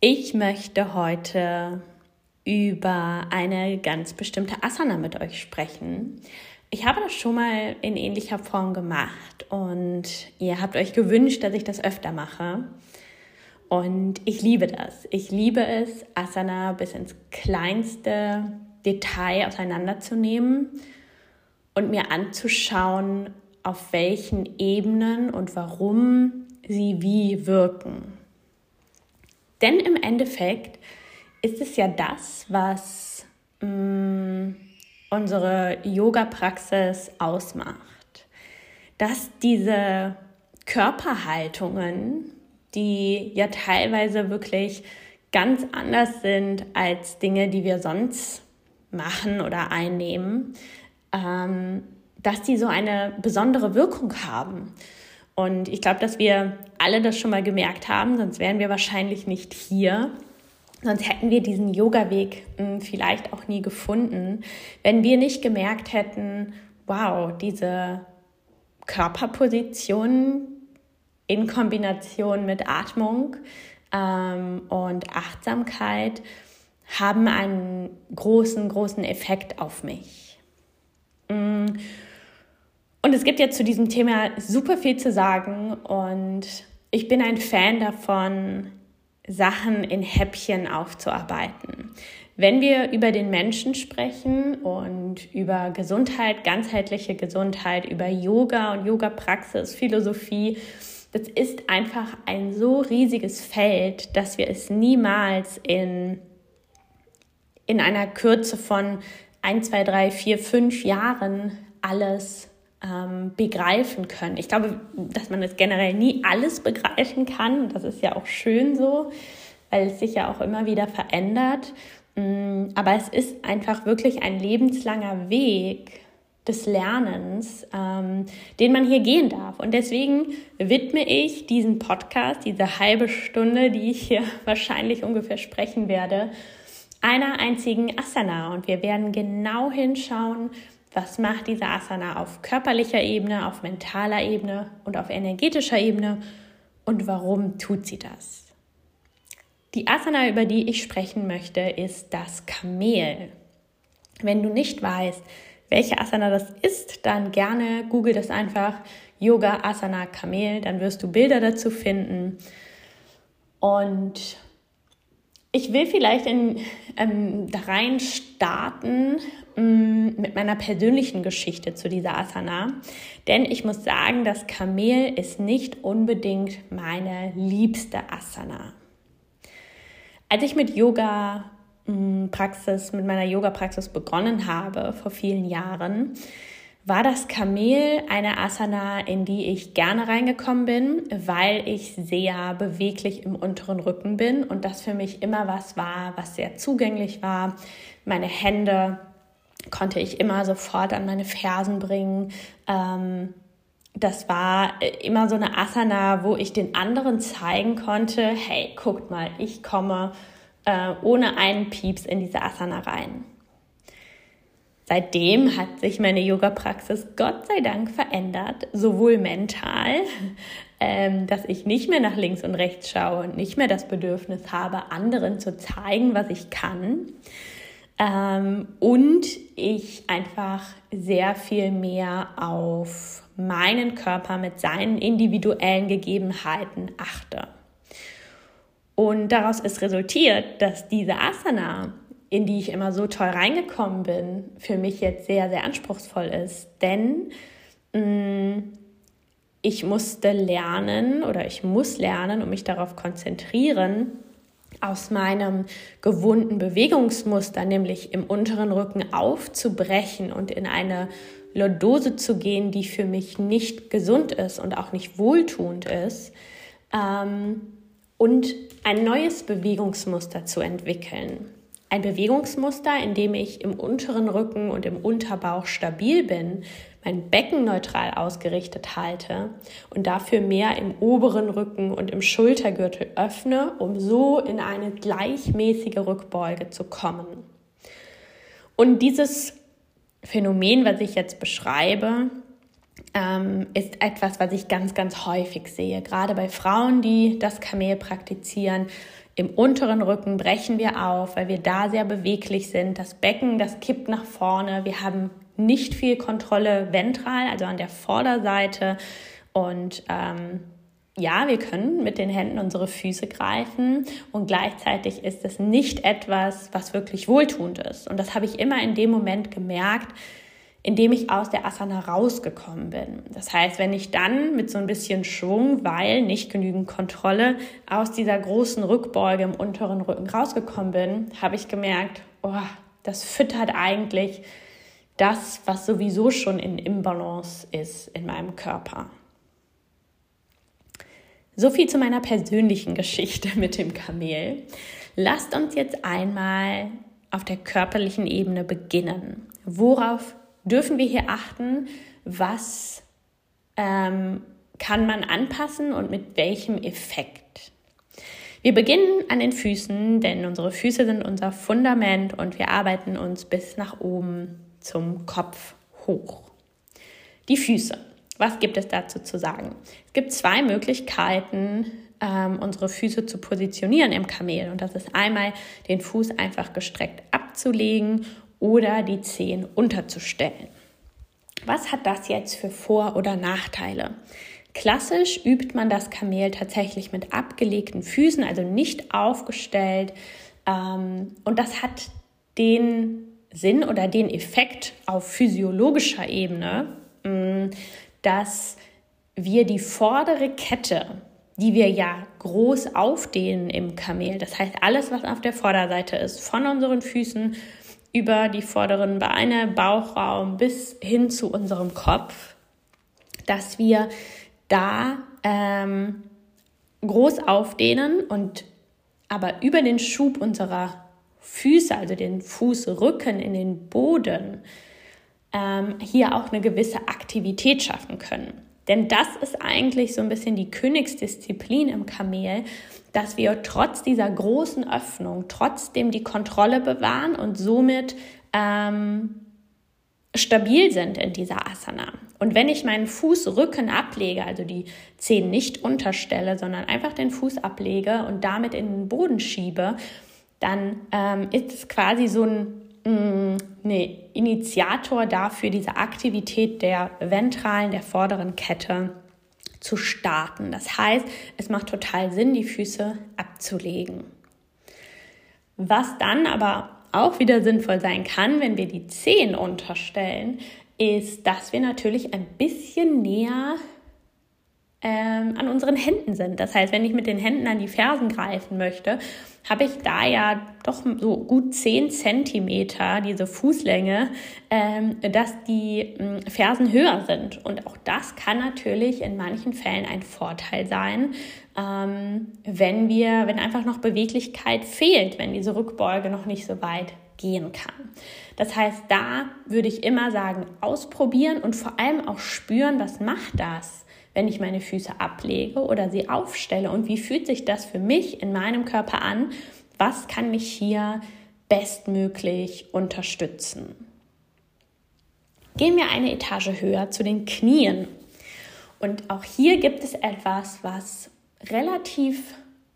Ich möchte heute über eine ganz bestimmte Asana mit euch sprechen. Ich habe das schon mal in ähnlicher Form gemacht und ihr habt euch gewünscht, dass ich das öfter mache. Und ich liebe das. Ich liebe es, Asana bis ins kleinste Detail auseinanderzunehmen und mir anzuschauen, auf welchen Ebenen und warum sie wie wirken. Denn im Endeffekt ist es ja das, was mh, mm, unsere Yoga-Praxis ausmacht. Dass diese Körperhaltungen, die ja teilweise wirklich ganz anders sind als Dinge, die wir sonst machen oder einnehmen, ähm, dass die so eine besondere Wirkung haben. Und ich glaube, dass wir alle das schon mal gemerkt haben, sonst wären wir wahrscheinlich nicht hier. Sonst hätten wir diesen Yoga-Weg hm, vielleicht auch nie gefunden, wenn wir nicht gemerkt hätten, wow, diese Körperposition in Kombination mit Atmung ähm, und Achtsamkeit haben einen großen, großen Effekt auf mich. Und es gibt ja zu diesem Thema super viel zu sagen und ich bin ein Fan davon, Sachen in Häppchen aufzuarbeiten. Wenn wir über den Menschen sprechen und über Gesundheit, ganzheitliche Gesundheit, über Yoga und Yoga-Praxis, Philosophie, das ist einfach ein so riesiges Feld, dass wir es niemals in, in einer Kürze von ein, zwei, drei, vier, fünf Jahren alles ähm, begreifen können. Ich glaube, dass man es generell nie alles begreifen kann. Das ist ja auch schön so, weil es sich ja auch immer wieder verändert. Mm, aber es ist einfach wirklich ein lebenslanger Weg des Lernens, ähm, den man hier gehen darf. Und deswegen widme ich diesen Podcast, diese halbe Stunde, die ich hier wahrscheinlich ungefähr sprechen werde, einer einzigen Asana. Und wir werden genau hinschauen, was macht diese Asana auf körperlicher Ebene, auf mentaler Ebene und auf energetischer Ebene und warum tut sie das? Die Asana, über die ich sprechen möchte, ist das Kamel. Wenn du nicht weißt, welche Asana das ist, dann gerne google das einfach Yoga Asana Kamel, dann wirst du Bilder dazu finden. Und ich will vielleicht in, ähm, da rein starten mit meiner persönlichen Geschichte zu dieser Asana. Denn ich muss sagen, das Kamel ist nicht unbedingt meine liebste Asana. Als ich mit Yoga ähm, Praxis, mit meiner Yoga-Praxis begonnen habe vor vielen Jahren, war das Kamel eine Asana, in die ich gerne reingekommen bin, weil ich sehr beweglich im unteren Rücken bin und das für mich immer was war, was sehr zugänglich war. Meine Hände konnte ich immer sofort an meine Fersen bringen. Ähm, das war immer so eine Asana, wo ich den anderen zeigen konnte, hey, guckt mal, ich komme äh, ohne einen Pieps in diese Asana rein. Seitdem hat sich meine Yoga-Praxis Gott sei Dank verändert, sowohl mental, ähm, dass ich nicht mehr nach links und rechts schaue und nicht mehr das Bedürfnis habe, anderen zu zeigen, was ich kann. Ähm, und ich einfach sehr viel mehr auf meinen Körper mit seinen individuellen Gegebenheiten achte. Und daraus ist resultiert, dass diese Asana in die ich immer so toll reingekommen bin, für mich jetzt sehr, sehr anspruchsvoll ist. Denn mh, mm, ich musste lernen oder ich muss lernen und mich darauf konzentrieren, aus meinem gewohnten Bewegungsmuster, nämlich im unteren Rücken aufzubrechen und in eine Lordose zu gehen, die für mich nicht gesund ist und auch nicht wohltuend ist. Ähm, und ein neues Bewegungsmuster zu entwickeln. Ein Bewegungsmuster, in dem ich im unteren Rücken und im Unterbauch stabil bin, mein Becken neutral ausgerichtet halte und dafür mehr im oberen Rücken und im Schultergürtel öffne, um so in eine gleichmäßige Rückbeuge zu kommen. Und dieses Phänomen, was ich jetzt beschreibe, ähm, ist etwas, was ich ganz, ganz häufig sehe. Gerade bei Frauen, die das Kamel praktizieren. Im unteren Rücken brechen wir auf, weil wir da sehr beweglich sind. Das Becken, das kippt nach vorne. Wir haben nicht viel Kontrolle ventral, also an der Vorderseite. Und ähm, ja, wir können mit den Händen unsere Füße greifen und gleichzeitig ist es nicht etwas, was wirklich wohltuend ist. Und das habe ich immer in dem Moment gemerkt, in dem ich aus der Asana rausgekommen bin. Das heißt, wenn ich dann mit so ein bisschen Schwung, weil nicht genügend Kontrolle aus dieser großen Rückbeuge im unteren Rücken rausgekommen bin, habe ich gemerkt, oh, das füttert eigentlich das, was sowieso schon in Imbalance ist in meinem Körper. So viel zu meiner persönlichen Geschichte mit dem Kamel. Lasst uns jetzt einmal auf der körperlichen Ebene beginnen. Worauf dürfen wir hier achten? Was ähm, kann man anpassen und mit welchem Effekt? Wir beginnen an den Füßen, denn unsere Füße sind unser Fundament und wir arbeiten uns bis nach oben zum Kopf hoch. Die Füße. Was gibt es dazu zu sagen? Es gibt zwei Möglichkeiten, ähm, unsere Füße zu positionieren im Kamel. Und das ist einmal den Fuß einfach gestreckt abzulegen oder die Zehen unterzustellen. Was hat das jetzt für Vor- oder Nachteile? Klassisch übt man das Kamel tatsächlich mit abgelegten Füßen, also nicht aufgestellt. Ähm, und das hat den Sinn oder den Effekt auf physiologischer Ebene, mm, dass wir die vordere Kette, die wir ja groß aufdehnen im Kamel, das heißt alles, was auf der Vorderseite ist, von unseren Füßen über die vorderen Beine, Bauchraum bis hin zu unserem Kopf, dass wir da ähm, groß aufdehnen und aber über den Schub unserer Füße, also den Fußrücken in den Boden, ähm, hier auch eine gewisse Aktivität schaffen können. Denn das ist eigentlich so ein bisschen die Königsdisziplin im Kamel, dass wir trotz dieser großen Öffnung trotzdem die Kontrolle bewahren und somit ähm, stabil sind in dieser Asana. Und wenn ich meinen Fußrücken ablege, also die Zehen nicht unterstelle, sondern einfach den Fuß ablege und damit in den Boden schiebe, dann ähm, ist es quasi so ein Mm, nee, Initiator dafür, diese Aktivität der ventralen, der vorderen Kette zu starten. Das heißt, es macht total Sinn, die Füße abzulegen. Was dann aber auch wieder sinnvoll sein kann, wenn wir die Zehen unterstellen, ist, dass wir natürlich ein bisschen näher ähm, an unseren Händen sind. Das heißt, wenn ich mit den Händen an die Fersen greifen möchte, habe ich da ja doch so gut 10 Zentimeter, diese Fußlänge, ähm, dass die äh, Fersen höher sind. Und auch das kann natürlich in manchen Fällen ein Vorteil sein, ähm, wenn wir, wenn einfach noch Beweglichkeit fehlt, wenn diese Rückbeuge noch nicht so weit gehen kann. Das heißt, da würde ich immer sagen, ausprobieren und vor allem auch spüren, was macht das? Wenn ich meine Füße ablege oder sie aufstelle und wie fühlt sich das für mich in meinem Körper an? Was kann mich hier bestmöglich unterstützen? Gehen wir eine Etage höher zu den Knien. Und auch hier gibt es etwas, was relativ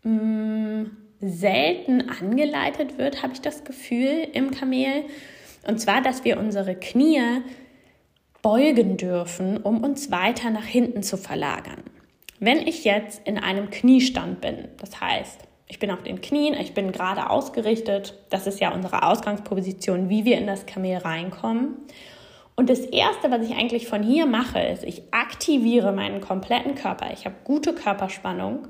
mh, mm, selten angeleitet wird, habe ich das Gefühl, im Kamel. Und zwar, dass wir unsere Knie beugen dürfen, um uns weiter nach hinten zu verlagern. Wenn ich jetzt in einem Kniestand bin, das heißt, ich bin auf den Knien, ich bin gerade ausgerichtet, das ist ja unsere Ausgangsposition, wie wir in das Kamel reinkommen. Und das Erste, was ich eigentlich von hier mache, ist, ich aktiviere meinen kompletten Körper. Ich habe gute Körperspannung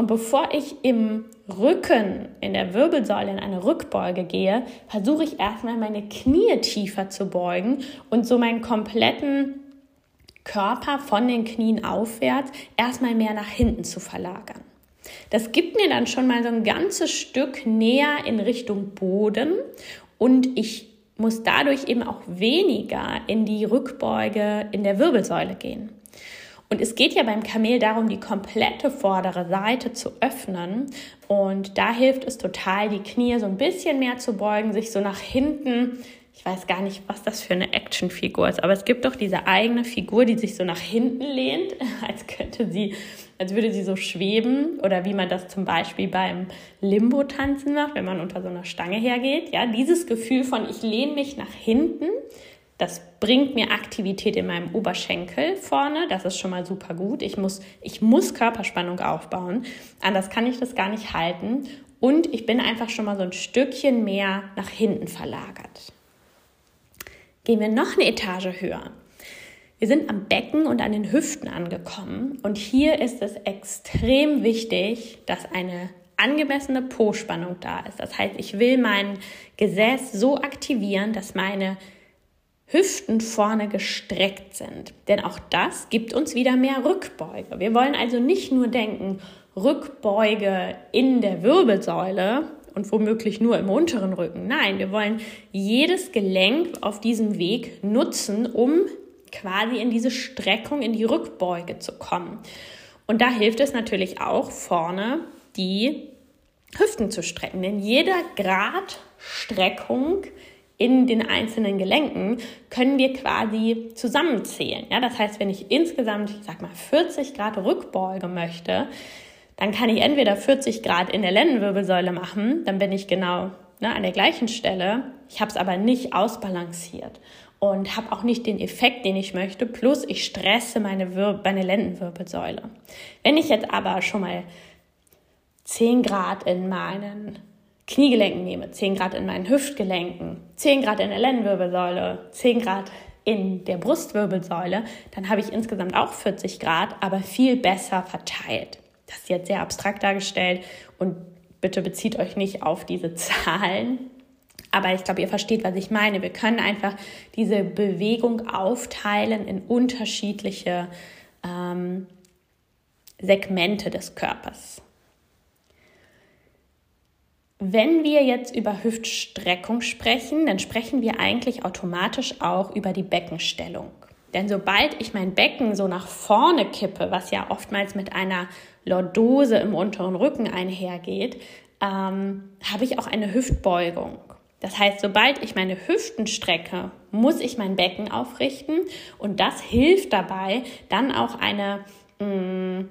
und bevor ich im Rücken, in der Wirbelsäule in eine Rückbeuge gehe, versuche ich erstmal meine Knie tiefer zu beugen und so meinen kompletten Körper von den Knien aufwärts erstmal mehr nach hinten zu verlagern. Das gibt mir dann schon mal so ein ganzes Stück näher in Richtung Boden und ich muss dadurch eben auch weniger in die Rückbeuge in der Wirbelsäule gehen. Und es geht ja beim Kamel darum, die komplette vordere Seite zu öffnen. Und da hilft es total, die Knie so ein bisschen mehr zu beugen, sich so nach hinten. Ich weiß gar nicht, was das für eine Actionfigur ist, aber es gibt doch diese eigene Figur, die sich so nach hinten lehnt, als könnte sie, als würde sie so schweben oder wie man das zum Beispiel beim Limbo-Tanzen macht, wenn man unter so einer Stange hergeht. Ja, dieses Gefühl von ich lehne mich nach hinten das bringt mir Aktivität in meinem Oberschenkel vorne. Das ist schon mal super gut. Ich muss, ich muss Körperspannung aufbauen. Anders kann ich das gar nicht halten. Und ich bin einfach schon mal so ein Stückchen mehr nach hinten verlagert. Gehen wir noch eine Etage höher. Wir sind am Becken und an den Hüften angekommen. Und hier ist es extrem wichtig, dass eine angemessene Po-Spannung da ist. Das heißt, ich will mein Gesäß so aktivieren, dass meine Hüften vorne gestreckt sind. Denn auch das gibt uns wieder mehr Rückbeuge. Wir wollen also nicht nur denken, Rückbeuge in der Wirbelsäule und womöglich nur im unteren Rücken. Nein, wir wollen jedes Gelenk auf diesem Weg nutzen, um quasi in diese Streckung, in die Rückbeuge zu kommen. Und da hilft es natürlich auch vorne die Hüften zu strecken. Denn jeder Grad Streckung in den einzelnen Gelenken können wir quasi zusammenzählen. Ja, das heißt, wenn ich insgesamt, ich sag mal, 40 Grad Rückbeuge möchte, dann kann ich entweder 40 Grad in der Lendenwirbelsäule machen, dann bin ich genau ne, an der gleichen Stelle. Ich habe es aber nicht ausbalanciert und habe auch nicht den Effekt, den ich möchte. Plus ich stresse meine, Wir meine Lendenwirbelsäule. Wenn ich jetzt aber schon mal 10 Grad in meinen Kniegelenken nehme, 10 Grad in meinen Hüftgelenken, 10 Grad in der Lendenwirbelsäule, 10 Grad in der Brustwirbelsäule, dann habe ich insgesamt auch 40 Grad, aber viel besser verteilt. Das ist jetzt sehr abstrakt dargestellt und bitte bezieht euch nicht auf diese Zahlen. Aber ich glaube, ihr versteht, was ich meine. Wir können einfach diese Bewegung aufteilen in unterschiedliche ähm, Segmente des Körpers. Wenn wir jetzt über Hüftstreckung sprechen, dann sprechen wir eigentlich automatisch auch über die Beckenstellung. Denn sobald ich mein Becken so nach vorne kippe, was ja oftmals mit einer Lordose im unteren Rücken einhergeht, ähm, habe ich auch eine Hüftbeugung. Das heißt, sobald ich meine Hüften strecke, muss ich mein Becken aufrichten und das hilft dabei, dann auch eine mh, mm,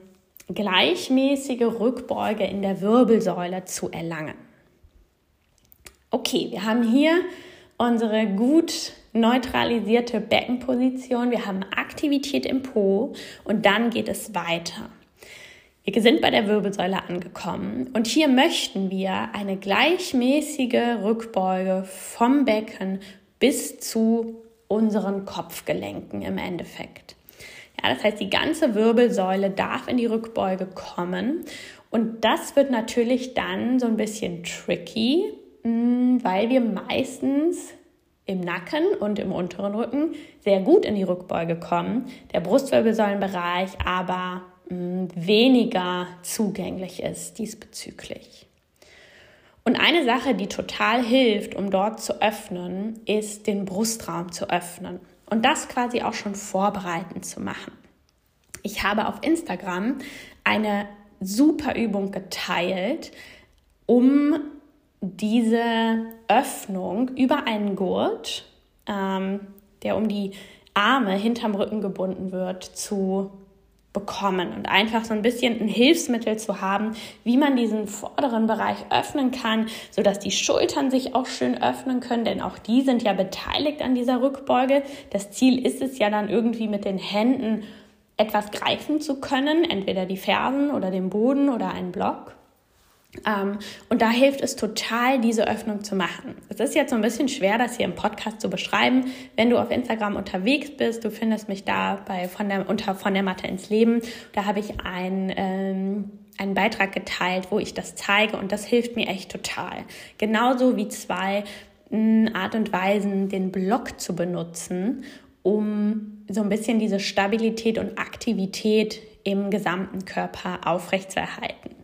gleichmäßige Rückbeuge in der Wirbelsäule zu erlangen. Okay, wir haben hier unsere gut neutralisierte Beckenposition, wir haben Aktivität im Po und dann geht es weiter. Wir sind bei der Wirbelsäule angekommen und hier möchten wir eine gleichmäßige Rückbeuge vom Becken bis zu unseren Kopfgelenken im Endeffekt. Ja, das heißt, die ganze Wirbelsäule darf in die Rückbeuge kommen und das wird natürlich dann so ein bisschen tricky, weil wir meistens im Nacken und im unteren Rücken sehr gut in die Rückbeuge kommen, der Brustwirbelsäulenbereich aber mm, weniger zugänglich ist diesbezüglich. Und eine Sache, die total hilft, um dort zu öffnen, ist den Brustraum zu öffnen und das quasi auch schon vorbereitend zu machen. Ich habe auf Instagram eine super Übung geteilt, um diese Öffnung über einen Gurt, ähm, der um die Arme hinterm Rücken gebunden wird, zu bekommen und einfach so ein bisschen ein Hilfsmittel zu haben, wie man diesen vorderen Bereich öffnen kann, sodass die Schultern sich auch schön öffnen können, denn auch die sind ja beteiligt an dieser Rückbeuge. Das Ziel ist es ja dann irgendwie mit den Händen etwas greifen zu können, entweder die Fersen oder den Boden oder einen Block. Ähm, und da hilft es total, diese Öffnung zu machen. Es ist jetzt so ein bisschen schwer, das hier im Podcast zu beschreiben. Wenn du auf Instagram unterwegs bist, du findest mich da bei von der, unter von der Mathe ins Leben. Da habe ich ein, ähm, einen Beitrag geteilt, wo ich das zeige und das hilft mir echt total. Genauso wie zwei mh, Art und Weisen, den Block zu benutzen, um so ein bisschen diese Stabilität und Aktivität im gesamten Körper aufrechtzuerhalten.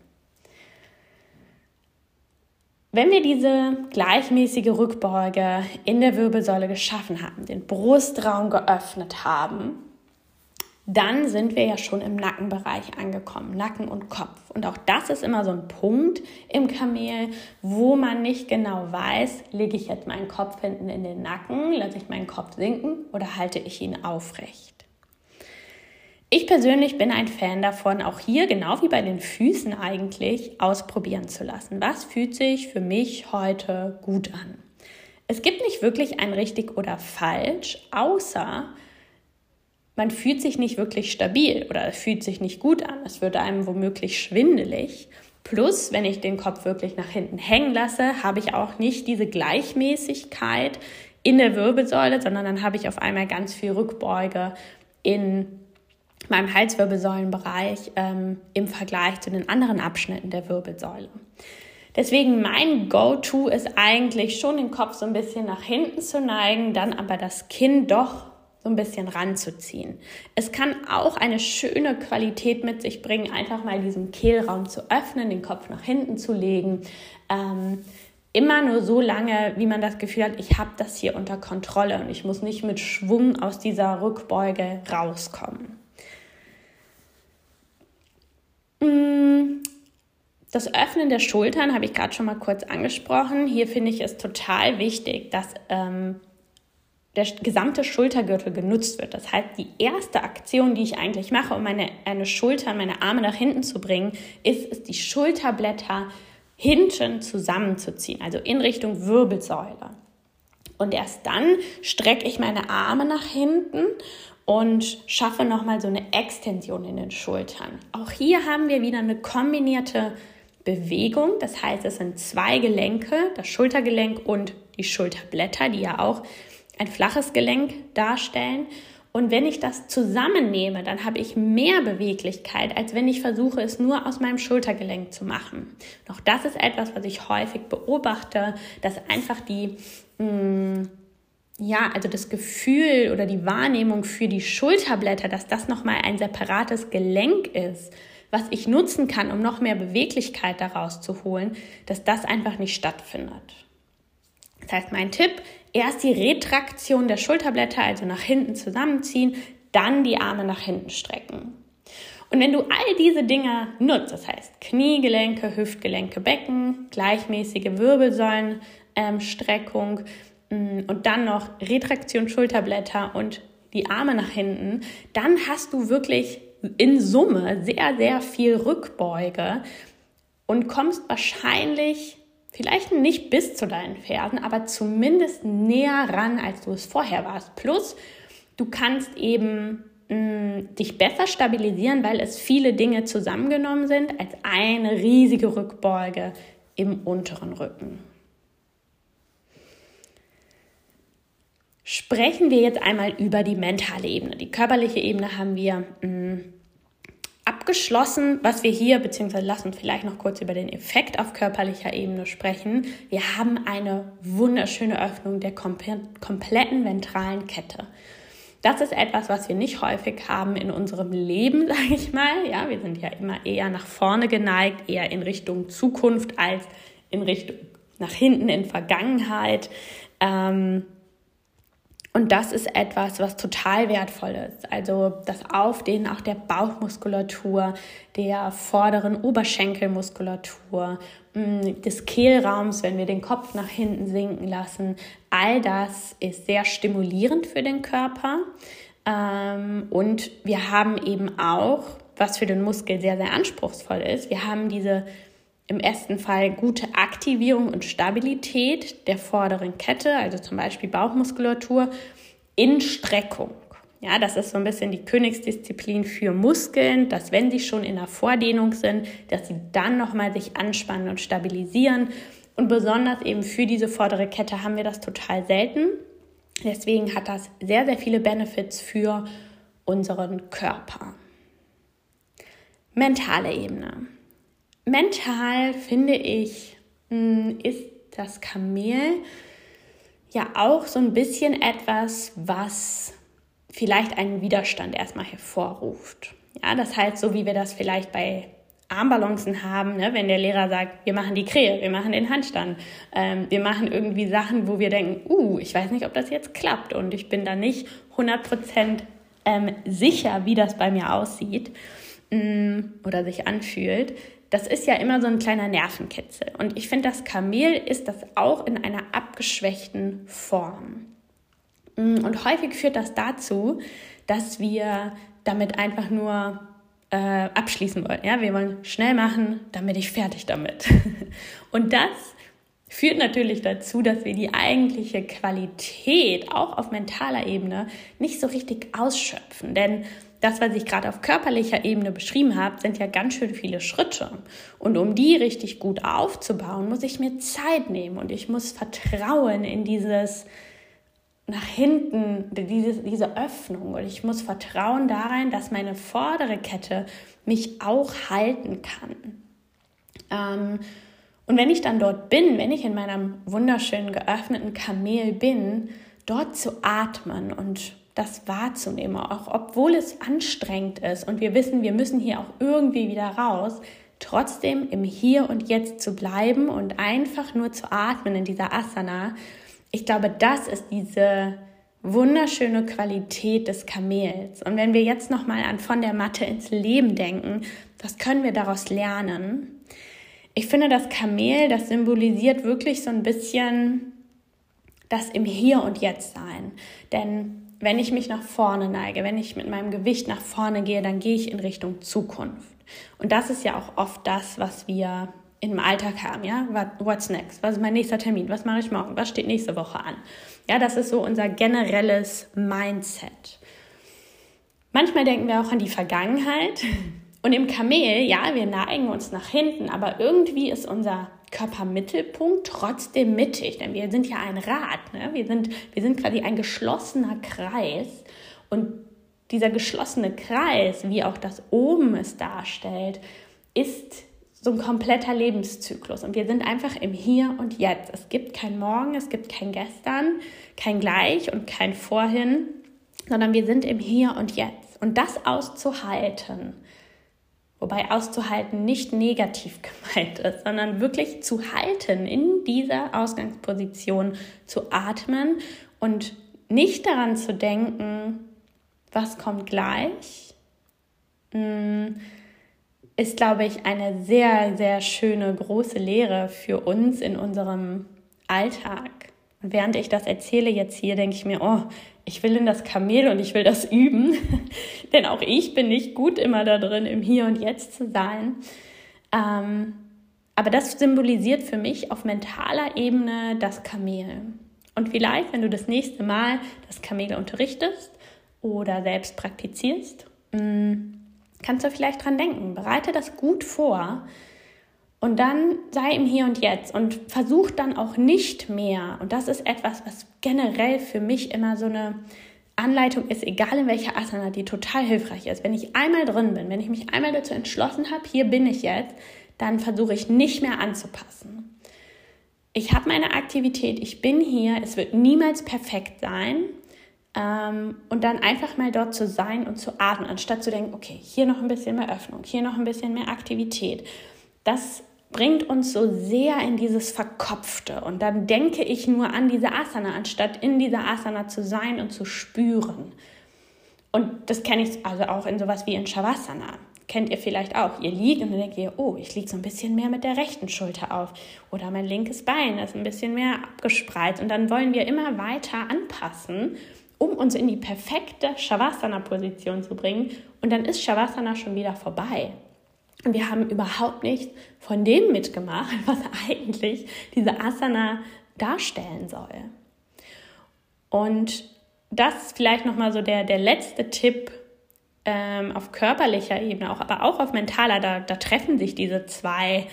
Wenn wir diese gleichmäßige Rückbeuge in der Wirbelsäule geschaffen haben, den Brustraum geöffnet haben, dann sind wir ja schon im Nackenbereich angekommen, Nacken und Kopf. Und auch das ist immer so ein Punkt im Kamel, wo man nicht genau weiß, lege ich jetzt meinen Kopf hinten in den Nacken, lasse ich meinen Kopf sinken oder halte ich ihn aufrecht. Ich persönlich bin ein Fan davon, auch hier, genau wie bei den Füßen eigentlich, ausprobieren zu lassen. Was fühlt sich für mich heute gut an? Es gibt nicht wirklich ein richtig oder falsch, außer man fühlt sich nicht wirklich stabil oder fühlt sich nicht gut an. Es wird einem womöglich schwindelig. Plus, wenn ich den Kopf wirklich nach hinten hängen lasse, habe ich auch nicht diese Gleichmäßigkeit in der Wirbelsäule, sondern dann habe ich auf einmal ganz viel Rückbeuge in meinem Halswirbelsäulenbereich ähm, im Vergleich zu den anderen Abschnitten der Wirbelsäule. Deswegen mein Go-To ist eigentlich schon den Kopf so ein bisschen nach hinten zu neigen, dann aber das Kinn doch so ein bisschen ranzuziehen. Es kann auch eine schöne Qualität mit sich bringen, einfach mal diesen Kehlraum zu öffnen, den Kopf nach hinten zu legen. Ähm, immer nur so lange, wie man das Gefühl hat, ich habe das hier unter Kontrolle und ich muss nicht mit Schwung aus dieser Rückbeuge rauskommen. Mm, das Öffnen der Schultern habe ich gerade schon mal kurz angesprochen. Hier finde ich es total wichtig, dass ähm, der gesamte Schultergürtel genutzt wird. Das heißt, die erste Aktion, die ich eigentlich mache, um meine, meine Schultern, meine Arme nach hinten zu bringen, ist es, die Schulterblätter hinten zusammenzuziehen, also in Richtung Wirbelsäule. Und erst dann strecke ich meine Arme nach hinten und schaffe nochmal so eine Extension in den Schultern. Auch hier haben wir wieder eine kombinierte Bewegung. Das heißt, es sind zwei Gelenke, das Schultergelenk und die Schulterblätter, die ja auch ein flaches Gelenk darstellen. Und wenn ich das zusammennehme, dann habe ich mehr Beweglichkeit, als wenn ich versuche, es nur aus meinem Schultergelenk zu machen. Auch das ist etwas, was ich häufig beobachte, dass einfach die mh, mm, ja, also das Gefühl oder die Wahrnehmung für die Schulterblätter, dass das nochmal ein separates Gelenk ist, was ich nutzen kann, um noch mehr Beweglichkeit daraus zu holen, dass das einfach nicht stattfindet. Das heißt, mein Tipp, erst die Retraktion der Schulterblätter, also nach hinten zusammenziehen, dann die Arme nach hinten strecken. Und wenn du all diese Dinge nutzt, das heißt Kniegelenke, Hüftgelenke, Becken, gleichmäßige Wirbelsäulenstreckung, ähm, und dann noch Retraktion Schulterblätter und die Arme nach hinten, dann hast du wirklich in Summe sehr, sehr viel Rückbeuge und kommst wahrscheinlich vielleicht nicht bis zu deinen Fersen, aber zumindest näher ran, als du es vorher warst. Plus, du kannst eben mm, dich besser stabilisieren, weil es viele Dinge zusammengenommen sind, als eine riesige Rückbeuge im unteren Rücken. Sprechen wir jetzt einmal über die mentale Ebene. Die körperliche Ebene haben wir mh, mm, abgeschlossen. Was wir hier, beziehungsweise lassen vielleicht noch kurz über den Effekt auf körperlicher Ebene sprechen. Wir haben eine wunderschöne Öffnung der kompletten ventralen Kette. Das ist etwas, was wir nicht häufig haben in unserem Leben, sage ich mal. Ja, wir sind ja immer eher nach vorne geneigt, eher in Richtung Zukunft als in Richtung nach hinten in Vergangenheit. Ähm, und das ist etwas, was total wertvoll ist. Also das Aufdehnen auch der Bauchmuskulatur, der vorderen Oberschenkelmuskulatur, mm, des Kehlraums, wenn wir den Kopf nach hinten sinken lassen. All das ist sehr stimulierend für den Körper. Ähm, und wir haben eben auch, was für den Muskel sehr, sehr anspruchsvoll ist, wir haben diese im ersten Fall gute Aktivierung und Stabilität der vorderen Kette, also zum Beispiel Bauchmuskulatur, in Streckung. Ja, das ist so ein bisschen die Königsdisziplin für Muskeln, dass wenn sie schon in der Vordehnung sind, dass sie dann nochmal sich anspannen und stabilisieren. Und besonders eben für diese vordere Kette haben wir das total selten. Deswegen hat das sehr, sehr viele Benefits für unseren Körper. Mentale Ebene. Mental finde ich, hm, ist das Kamel ja auch so ein bisschen etwas, was vielleicht einen Widerstand erstmal hervorruft. Ja, das heißt, so wie wir das vielleicht bei Armbalancen haben, ne? wenn der Lehrer sagt, wir machen die Krähe, wir machen den Handstand, ähm, wir machen irgendwie Sachen, wo wir denken, uh, ich weiß nicht, ob das jetzt klappt und ich bin da nicht 100% ähm, sicher, wie das bei mir aussieht mm, oder sich anfühlt. Das ist ja immer so ein kleiner Nervenkitzel. Und ich finde, das Kamel ist das auch in einer abgeschwächten Form. Mm, und häufig führt das dazu, dass wir damit einfach nur äh, abschließen wollen. Ja, wir wollen schnell machen, damit ich fertig damit. Und das führt natürlich dazu, dass wir die eigentliche Qualität auch auf mentaler Ebene nicht so richtig ausschöpfen. Denn das, was ich gerade auf körperlicher Ebene beschrieben habe, sind ja ganz schön viele Schritte. Und um die richtig gut aufzubauen, muss ich mir Zeit nehmen und ich muss vertrauen in dieses nach hinten, diese, diese Öffnung. Und ich muss vertrauen darein, dass meine vordere Kette mich auch halten kann. Ähm, und wenn ich dann dort bin, wenn ich in meinem wunderschönen geöffneten Kamel bin, dort zu atmen und das wahrzunehmen, auch obwohl es anstrengend ist und wir wissen, wir müssen hier auch irgendwie wieder raus, trotzdem im Hier und Jetzt zu bleiben und einfach nur zu atmen in dieser Asana ich glaube, das ist diese wunderschöne Qualität des Kamels. Und wenn wir jetzt nochmal an von der Matte ins Leben denken, was können wir daraus lernen? Ich finde, das Kamel, das symbolisiert wirklich so ein bisschen das im Hier und Jetzt sein. Denn wenn ich mich nach vorne neige, wenn ich mit meinem Gewicht nach vorne gehe, dann gehe ich in Richtung Zukunft. Und das ist ja auch oft das, was wir im Alltag haben, ja, what's next, was ist mein nächster Termin, was mache ich morgen, was steht nächste Woche an. Ja, das ist so unser generelles Mindset. Manchmal denken wir auch an die Vergangenheit und im Kamel, ja, wir neigen uns nach hinten, aber irgendwie ist unser Körpermittelpunkt trotzdem mittig, denn wir sind ja ein Rad, ne? wir, sind, wir sind quasi ein geschlossener Kreis und dieser geschlossene Kreis, wie auch das oben es darstellt, ist so ein kompletter Lebenszyklus. Und wir sind einfach im Hier und Jetzt. Es gibt kein Morgen, es gibt kein Gestern, kein Gleich und kein Vorhin, sondern wir sind im Hier und Jetzt. Und das auszuhalten, wobei auszuhalten nicht negativ gemeint ist, sondern wirklich zu halten, in dieser Ausgangsposition zu atmen und nicht daran zu denken, was kommt gleich, hm, ist, glaube ich, eine sehr, sehr schöne, große Lehre für uns in unserem Alltag. Und während ich das erzähle jetzt hier, denke ich mir, oh, ich will in das Kamel und ich will das üben. Denn auch ich bin nicht gut immer da drin, im Hier und Jetzt zu sein. Ähm, aber das symbolisiert für mich auf mentaler Ebene das Kamel. Und vielleicht, wenn du das nächste Mal das Kamel unterrichtest oder selbst praktizierst, mm, kannst du vielleicht dran denken. Bereite das gut vor und dann sei im Hier und Jetzt und versuch dann auch nicht mehr. Und das ist etwas, was generell für mich immer so eine Anleitung ist, egal in welcher Asana, die total hilfreich ist. Wenn ich einmal drin bin, wenn ich mich einmal dazu entschlossen habe, hier bin ich jetzt, dann versuche ich nicht mehr anzupassen. Ich habe meine Aktivität, ich bin hier, es wird niemals perfekt sein, ähm, und dann einfach mal dort zu sein und zu atmen, anstatt zu denken, okay, hier noch ein bisschen mehr Öffnung, hier noch ein bisschen mehr Aktivität. Das bringt uns so sehr in dieses Verkopfte. Und dann denke ich nur an diese Asana, anstatt in dieser Asana zu sein und zu spüren. Und das kenne ich also auch in sowas wie in Shavasana. Kennt ihr vielleicht auch. Ihr liegt und dann denkt ihr, oh, ich liege so ein bisschen mehr mit der rechten Schulter auf. Oder mein linkes Bein ist ein bisschen mehr abgespreizt. Und dann wollen wir immer weiter anpassen um uns in die perfekte Shavasana-Position zu bringen. Und dann ist Shavasana schon wieder vorbei. Wir haben überhaupt nichts von dem mitgemacht, was eigentlich diese Asana darstellen soll. Und das ist vielleicht nochmal so der, der letzte Tipp, ähm, auf körperlicher Ebene, auch, aber auch auf mentaler, da, da treffen sich diese zwei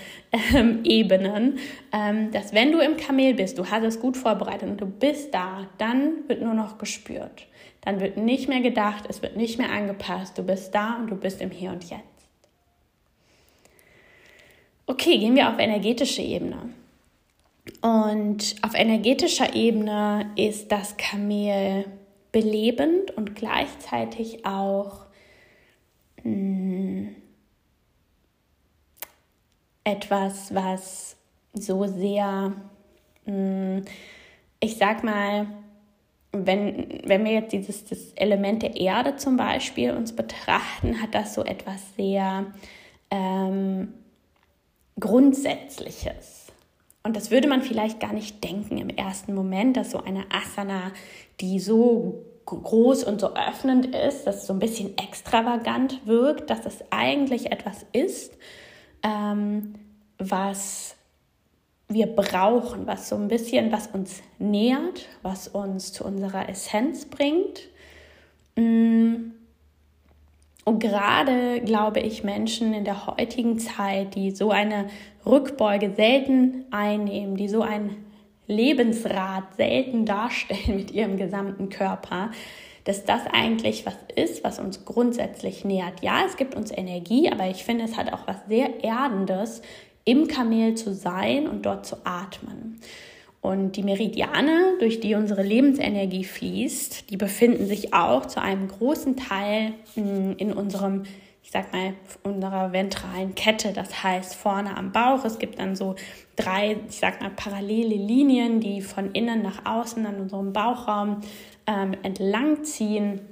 ähm, Ebenen, ähm, dass wenn du im Kamel bist, du hast es gut vorbereitet und du bist da, dann wird nur noch gespürt. Dann wird nicht mehr gedacht, es wird nicht mehr angepasst. Du bist da und du bist im Hier und Jetzt. Okay, gehen wir auf energetische Ebene. Und auf energetischer Ebene ist das Kamel belebend und gleichzeitig auch etwas, was so sehr, hm, ich sag mal, wenn, wenn wir jetzt dieses das Element der Erde zum Beispiel uns betrachten, hat das so etwas sehr ähm, Grundsätzliches. Und das würde man vielleicht gar nicht denken im ersten Moment, dass so eine Asana, die so groß und so öffnend ist, dass es so ein bisschen extravagant wirkt, dass es eigentlich etwas ist, ähm, was wir brauchen, was so ein bisschen, was uns nährt, was uns zu unserer Essenz bringt. Mm. Und gerade glaube ich, Menschen in der heutigen Zeit, die so eine Rückbeuge selten einnehmen, die so ein Lebensrat selten darstellen mit ihrem gesamten Körper, dass das eigentlich was ist, was uns grundsätzlich nährt. Ja, es gibt uns Energie, aber ich finde, es hat auch was sehr Erdendes, im Kamel zu sein und dort zu atmen. Und die Meridiane, durch die unsere Lebensenergie fließt, die befinden sich auch zu einem großen Teil in unserem, ich sag mal, unserer ventralen Kette. Das heißt vorne am Bauch. Es gibt dann so drei, ich sag mal, parallele Linien, die von innen nach außen an unserem Bauchraum ähm, entlang ziehen.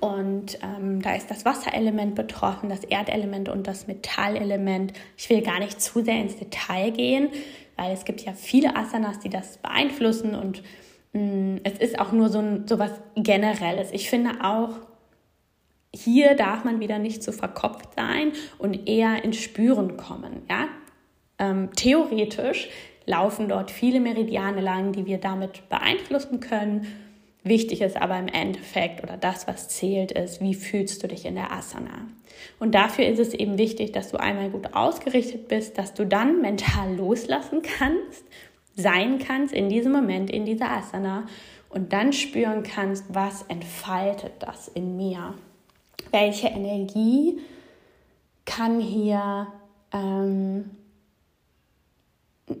Und ähm, da ist das Wasserelement betroffen, das Erdelement und das Metallelement. Ich will gar nicht zu sehr ins Detail gehen, weil es gibt ja viele Asanas, die das beeinflussen und mh, mm, es ist auch nur so, so was Generelles. Ich finde auch, hier darf man wieder nicht zu verkopft sein und eher ins Spüren kommen. Ja? Ähm, theoretisch laufen dort viele Meridiane lang, die wir damit beeinflussen können Wichtig ist aber im Endeffekt oder das, was zählt, ist, wie fühlst du dich in der Asana. Und dafür ist es eben wichtig, dass du einmal gut ausgerichtet bist, dass du dann mental loslassen kannst, sein kannst in diesem Moment, in dieser Asana und dann spüren kannst, was entfaltet das in mir. Welche Energie kann hier ähm,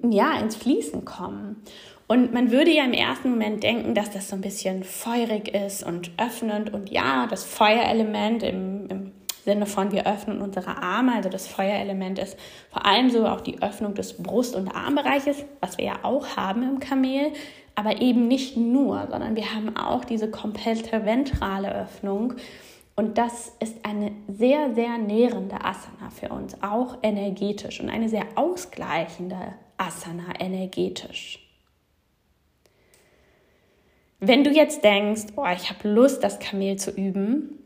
ja, ins Fließen kommen. Und man würde ja im ersten Moment denken, dass das so ein bisschen feurig ist und öffnend. Und ja, das Feuerelement im, im Sinne von wir öffnen unsere Arme, also das Feuerelement ist vor allem so auch die Öffnung des Brust- und Armbereiches, was wir ja auch haben im Kamel, aber eben nicht nur, sondern wir haben auch diese komplette ventrale Öffnung. Und das ist eine sehr, sehr nährende Asana für uns, auch energetisch und eine sehr ausgleichende Asana energetisch. Wenn du jetzt denkst, oh, ich habe Lust, das Kamel zu üben,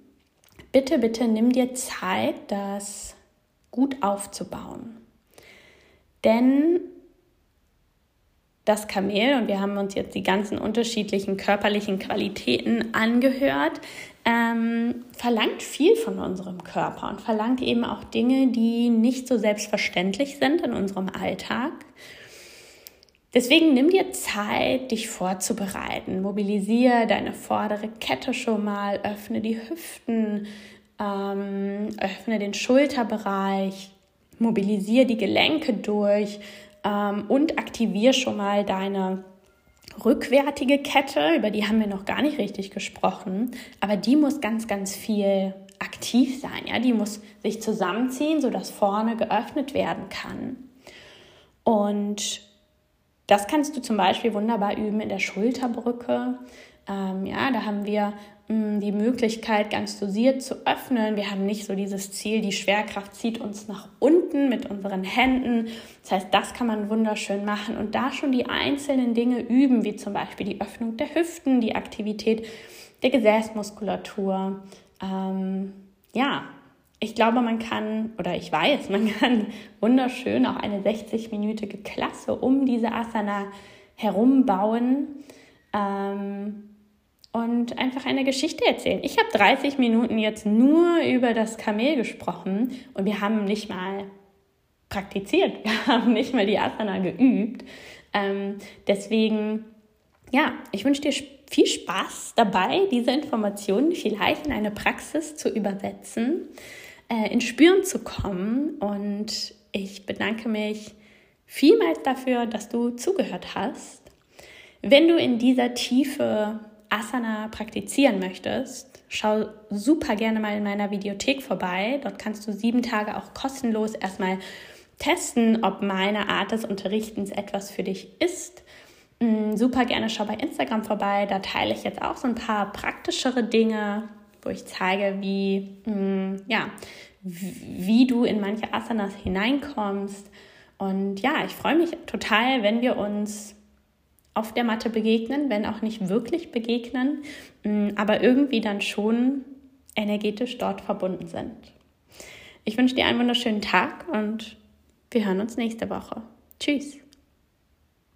bitte, bitte nimm dir Zeit, das gut aufzubauen. Denn das Kamel, und wir haben uns jetzt die ganzen unterschiedlichen körperlichen Qualitäten angehört, ähm, verlangt viel von unserem Körper und verlangt eben auch Dinge, die nicht so selbstverständlich sind in unserem Alltag. Deswegen nimm dir Zeit, dich vorzubereiten. Mobilisiere deine vordere Kette schon mal, öffne die Hüften, ähm, öffne den Schulterbereich, mobilisiere die Gelenke durch ähm, und aktiviere schon mal deine rückwärtige Kette, über die haben wir noch gar nicht richtig gesprochen, aber die muss ganz, ganz viel aktiv sein. Ja? Die muss sich zusammenziehen, sodass vorne geöffnet werden kann. Und das kannst du zum Beispiel wunderbar üben in der Schulterbrücke. Ähm, ja, da haben wir mh, hm, die Möglichkeit, ganz dosiert zu öffnen. Wir haben nicht so dieses Ziel, die Schwerkraft zieht uns nach unten mit unseren Händen. Das heißt, das kann man wunderschön machen und da schon die einzelnen Dinge üben, wie zum Beispiel die Öffnung der Hüften, die Aktivität der Gesäßmuskulatur. Ähm, ja, ich glaube, man kann, oder ich weiß, man kann wunderschön auch eine 60-minütige Klasse um diese Asana herum bauen ähm, und einfach eine Geschichte erzählen. Ich habe 30 Minuten jetzt nur über das Kamel gesprochen und wir haben nicht mal praktiziert, wir haben nicht mal die Asana geübt. Ähm, deswegen, ja, ich wünsche dir viel Spaß dabei, diese Informationen vielleicht in eine Praxis zu übersetzen äh, ins Spüren zu kommen. Und ich bedanke mich vielmals dafür, dass du zugehört hast. Wenn du in dieser Tiefe Asana praktizieren möchtest, schau super gerne mal in meiner Videothek vorbei. Dort kannst du sieben Tage auch kostenlos erstmal testen, ob meine Art des Unterrichtens etwas für dich ist, mm, super gerne schau bei Instagram vorbei. Da teile ich jetzt auch so ein paar praktischere Dinge, wo ich zeige, wie, mm, ja, wie du in manche Asanas hineinkommst. Und ja, ich freue mich total, wenn wir uns auf der Matte begegnen, wenn auch nicht wirklich begegnen, mm, aber irgendwie dann schon energetisch dort verbunden sind. Ich wünsche dir einen wunderschönen Tag und wir hören uns nächste Woche. Tschüss.